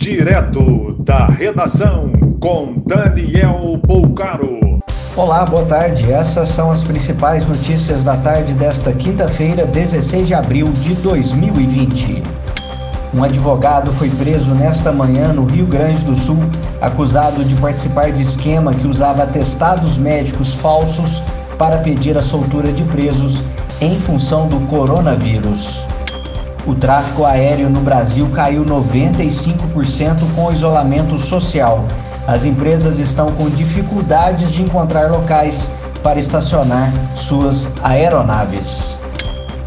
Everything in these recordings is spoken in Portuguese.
Direto da redação com Daniel Poucaro. Olá, boa tarde. Essas são as principais notícias da tarde desta quinta-feira, 16 de abril de 2020. Um advogado foi preso nesta manhã no Rio Grande do Sul, acusado de participar de esquema que usava atestados médicos falsos para pedir a soltura de presos em função do coronavírus. O tráfego aéreo no Brasil caiu 95% com o isolamento social. As empresas estão com dificuldades de encontrar locais para estacionar suas aeronaves.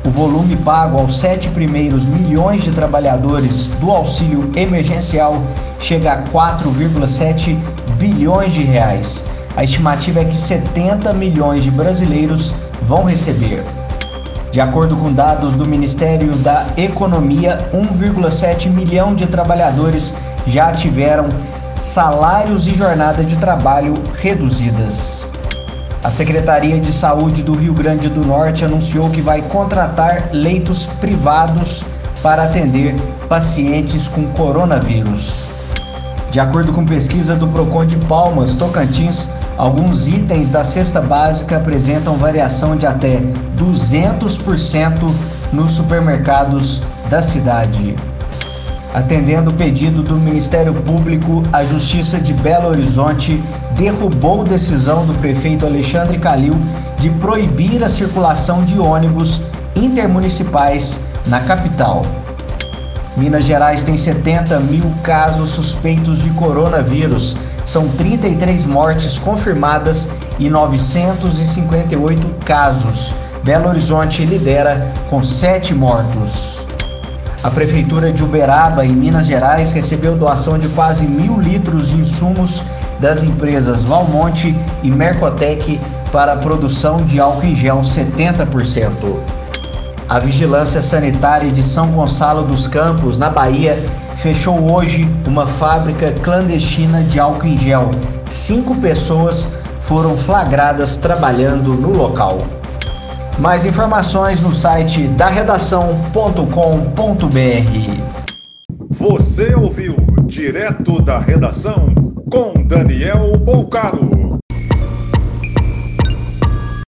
O volume pago aos sete primeiros milhões de trabalhadores do auxílio emergencial chega a 4,7 bilhões de reais. A estimativa é que 70 milhões de brasileiros vão receber. De acordo com dados do Ministério da Economia, 1,7 milhão de trabalhadores já tiveram salários e jornada de trabalho reduzidas. A Secretaria de Saúde do Rio Grande do Norte anunciou que vai contratar leitos privados para atender pacientes com coronavírus. De acordo com pesquisa do Procon de Palmas, Tocantins, Alguns itens da cesta básica apresentam variação de até 200% nos supermercados da cidade. Atendendo o pedido do Ministério Público, a Justiça de Belo Horizonte derrubou decisão do prefeito Alexandre Calil de proibir a circulação de ônibus intermunicipais na capital. Minas Gerais tem 70 mil casos suspeitos de coronavírus. São 33 mortes confirmadas e 958 casos. Belo Horizonte lidera com 7 mortos. A Prefeitura de Uberaba, em Minas Gerais, recebeu doação de quase mil litros de insumos das empresas Valmonte e Mercotec para a produção de álcool em gel 70%. A Vigilância Sanitária de São Gonçalo dos Campos, na Bahia, fechou hoje uma fábrica clandestina de álcool em gel. Cinco pessoas foram flagradas trabalhando no local. Mais informações no site da redação.com.br. Você ouviu direto da redação com Daniel Bolcaro.